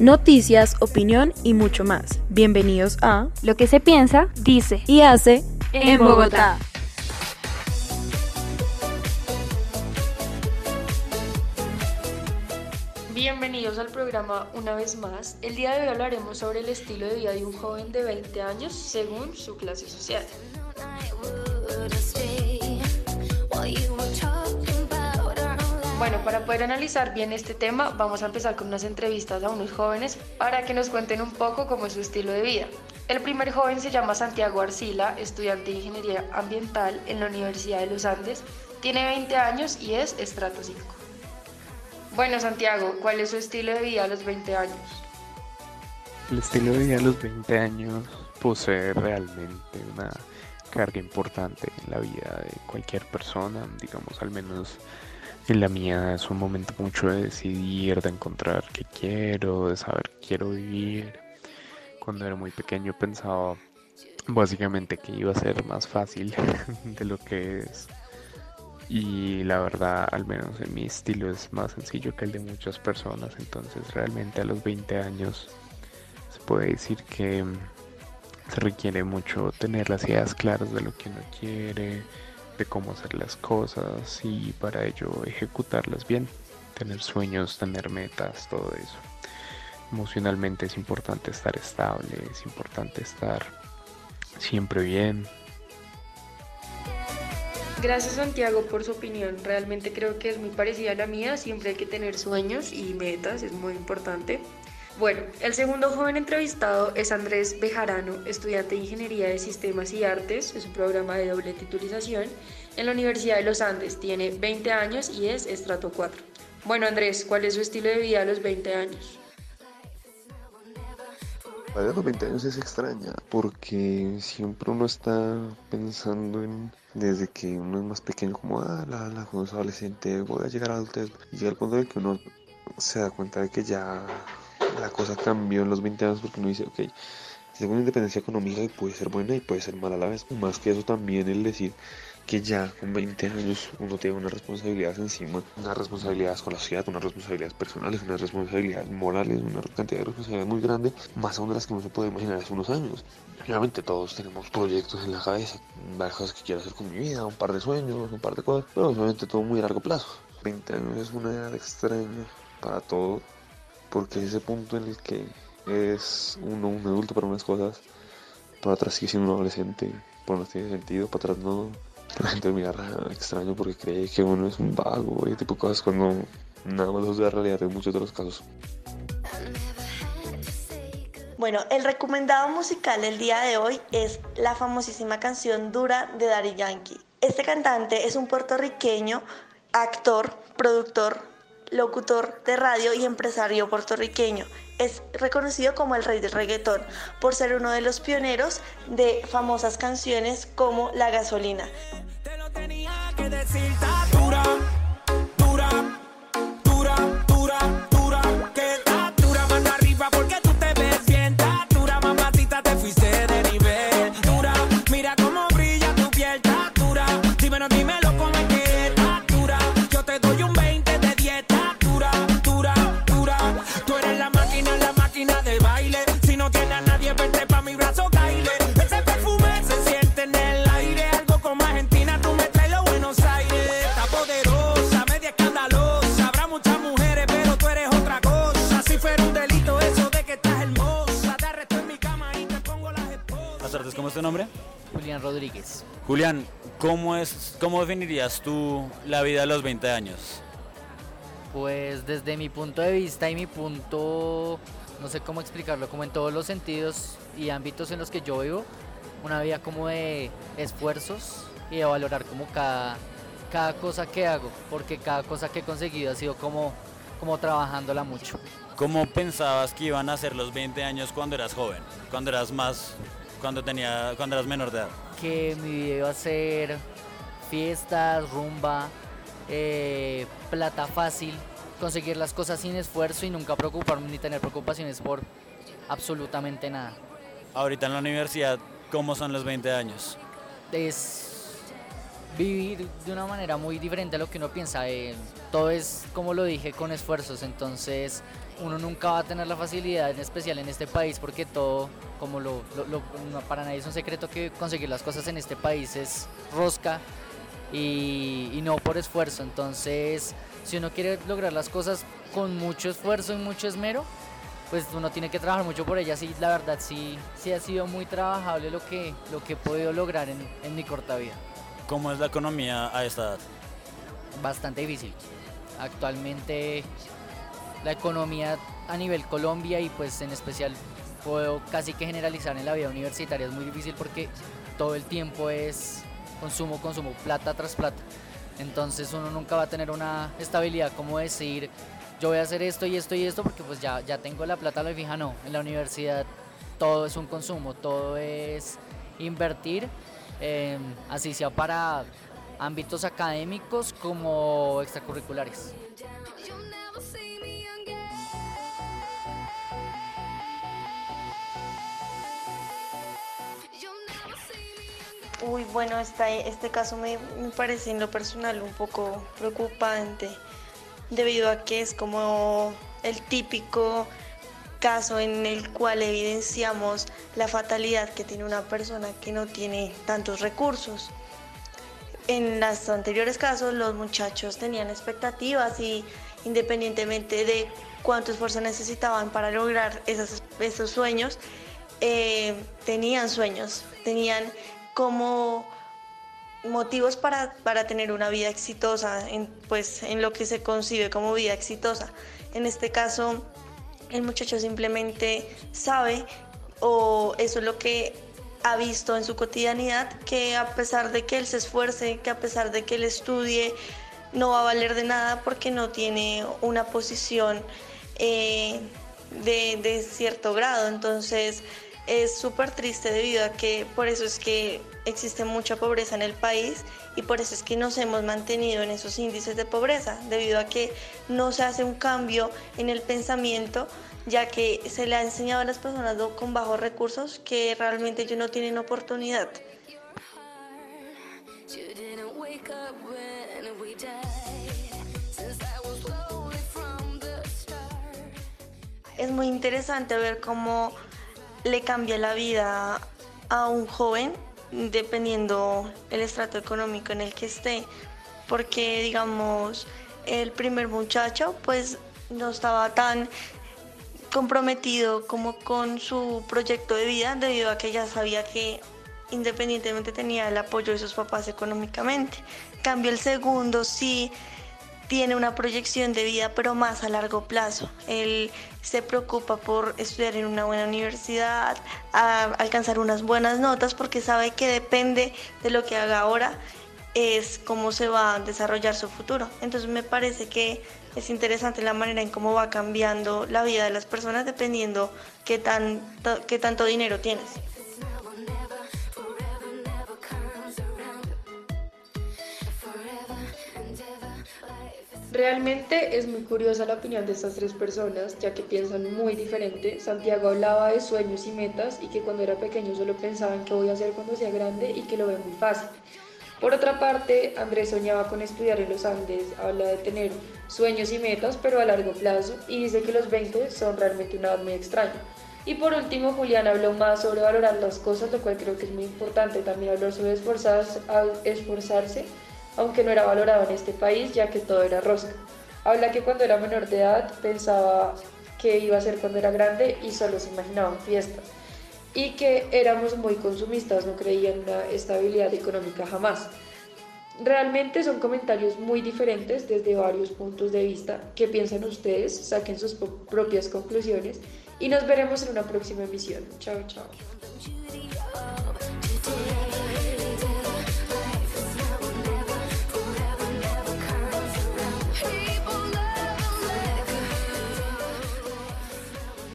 Noticias, opinión y mucho más. Bienvenidos a Lo que se piensa, dice y hace en Bogotá. Bienvenidos al programa una vez más. El día de hoy hablaremos sobre el estilo de vida de un joven de 20 años según su clase social. Bueno, para poder analizar bien este tema, vamos a empezar con unas entrevistas a unos jóvenes para que nos cuenten un poco cómo es su estilo de vida. El primer joven se llama Santiago Arcila, estudiante de Ingeniería Ambiental en la Universidad de los Andes. Tiene 20 años y es estrato 5. Bueno, Santiago, ¿cuál es su estilo de vida a los 20 años? El estilo de vida a los 20 años posee realmente una carga importante en la vida de cualquier persona, digamos al menos en la mía es un momento mucho de decidir, de encontrar qué quiero, de saber qué quiero vivir. Cuando era muy pequeño pensaba básicamente que iba a ser más fácil de lo que es. Y la verdad, al menos en mi estilo, es más sencillo que el de muchas personas. Entonces realmente a los 20 años se puede decir que se requiere mucho tener las ideas claras de lo que uno quiere, de cómo hacer las cosas y para ello ejecutarlas bien, tener sueños, tener metas, todo eso. Emocionalmente es importante estar estable, es importante estar siempre bien. Gracias Santiago por su opinión. Realmente creo que es muy parecida a la mía. Siempre hay que tener sueños y metas, es muy importante. Bueno, el segundo joven entrevistado es Andrés Bejarano, estudiante de Ingeniería de Sistemas y Artes, es un programa de doble titulización en la Universidad de los Andes. Tiene 20 años y es estrato 4. Bueno, Andrés, ¿cuál es su estilo de vida a los 20 años? A los 20 años es extraña porque siempre uno está pensando en desde que uno es más pequeño como ah la, la cuando es adolescente voy a llegar a adultez y llega al punto de que uno se da cuenta de que ya la cosa cambió en los 20 años porque uno dice, ok, tengo una independencia económica y puede ser buena y puede ser mala a la vez. Más que eso también el decir que ya con 20 años uno tiene unas responsabilidades encima, unas responsabilidades con la sociedad, unas responsabilidades personales, unas responsabilidades morales, una cantidad de responsabilidades muy grande, más aún de las que uno se puede imaginar hace unos años. Obviamente todos tenemos proyectos en la cabeza, varias cosas que quiero hacer con mi vida, un par de sueños, un par de cosas, pero obviamente todo muy a largo plazo. 20 años es una edad extraña para todo porque es ese punto en el que es uno un adulto para unas cosas, para atrás sigue siendo un adolescente, por no tiene sentido, para atrás no. La gente mira extraño porque cree que uno es un vago y tipo de cosas cuando nada más es la realidad en muchos de los casos. Bueno, el recomendado musical del día de hoy es la famosísima canción Dura de Daddy Yankee. Este cantante es un puertorriqueño, actor, productor, locutor de radio y empresario puertorriqueño. Es reconocido como el rey del reggaetón por ser uno de los pioneros de famosas canciones como La gasolina. Rodríguez. Julián, ¿cómo, es, ¿cómo definirías tú la vida a los 20 años? Pues desde mi punto de vista y mi punto, no sé cómo explicarlo, como en todos los sentidos y ámbitos en los que yo vivo, una vida como de esfuerzos y de valorar como cada, cada cosa que hago, porque cada cosa que he conseguido ha sido como, como trabajándola mucho. ¿Cómo pensabas que iban a ser los 20 años cuando eras joven, cuando eras más cuando, tenía, cuando eras menor de edad? Que mi vida iba a ser fiestas, rumba, eh, plata fácil, conseguir las cosas sin esfuerzo y nunca preocuparme ni tener preocupaciones por absolutamente nada. Ahorita en la universidad, ¿cómo son los 20 años? Es vivir de una manera muy diferente a lo que uno piensa. Eh, todo es, como lo dije, con esfuerzos. Entonces, uno nunca va a tener la facilidad, en especial en este país, porque todo, como lo, para nadie es un secreto que conseguir las cosas en este país es rosca y, y no por esfuerzo. Entonces, si uno quiere lograr las cosas con mucho esfuerzo y mucho esmero, pues uno tiene que trabajar mucho por ellas y la verdad sí, sí ha sido muy trabajable lo que, lo que he podido lograr en, en mi corta vida. ¿Cómo es la economía a esta edad? Bastante difícil. Actualmente la economía a nivel Colombia y pues en especial puedo casi que generalizar en la vida universitaria es muy difícil porque todo el tiempo es consumo, consumo, plata tras plata. Entonces uno nunca va a tener una estabilidad como decir yo voy a hacer esto y esto y esto porque pues ya, ya tengo la plata lo fija, no. En la universidad todo es un consumo, todo es invertir, em, así sea para ámbitos académicos como extracurriculares. Uy, bueno, este caso me, parece en lo personal un poco preocupante debido a que es como el típico caso en el cual evidenciamos la fatalidad que tiene una persona que no tiene tantos recursos. En los anteriores casos los muchachos tenían expectativas y independientemente de cuánto esfuerzo necesitaban para lograr esos, sueños, eh, tenían sueños, tenían como motivos para, para, tener una vida exitosa, en, pues en lo que se concibe como vida exitosa. En este caso, el muchacho simplemente sabe, o eso es lo que ha visto en su cotidianidad, que a pesar de que él se esfuerce, que a pesar de que él estudie, no va a valer de nada porque no tiene una posición eh, de, de cierto grado. Entonces, es súper triste debido a que por eso es que existe mucha pobreza en el país y por eso es que nos hemos mantenido en esos índices de pobreza, debido a que no se hace un cambio en el pensamiento, ya que se le ha enseñado a las personas con bajos recursos que realmente ellos no tienen oportunidad. Es muy interesante ver cómo le cambia la vida a un joven dependiendo el estrato económico en el que esté, porque digamos el primer muchacho pues no estaba tan comprometido como con su proyecto de vida debido a que ya sabía que independientemente tenía el apoyo de sus papás económicamente. cambio el segundo sí tiene una proyección de vida, pero más a largo plazo. Él se preocupa por estudiar en una buena universidad, alcanzar unas buenas notas, porque sabe que depende de lo que haga ahora, es cómo se va a desarrollar su futuro. Entonces me parece que es interesante la manera en cómo va cambiando la vida de las personas dependiendo qué, qué tanto dinero tienes. Realmente es muy curiosa la opinión de estas tres personas, ya que piensan muy diferente. Santiago hablaba de sueños y metas y que cuando era pequeño solo pensaba en qué voy a hacer cuando sea grande y que lo ve muy fácil. Por otra parte, Andrés soñaba con estudiar en los Andes, habla de tener sueños y metas, pero a largo plazo, y dice que los 20 son realmente una edad muy extraña. Y por último, Julián habló más sobre valorar las cosas, lo cual creo que es muy importante. También habló sobre esforzarse, esforzarse aunque no era valorado en este país ya que todo era rosca. Habla que cuando era menor de edad pensaba que iba a ser cuando era grande y solo se imaginaban fiestas. Y que éramos muy consumistas, no creían en una estabilidad económica jamás. Realmente son comentarios muy diferentes desde varios puntos de vista. ¿Qué piensan ustedes? Saquen sus propias conclusiones y nos veremos en una próxima emisión. Chao, chao.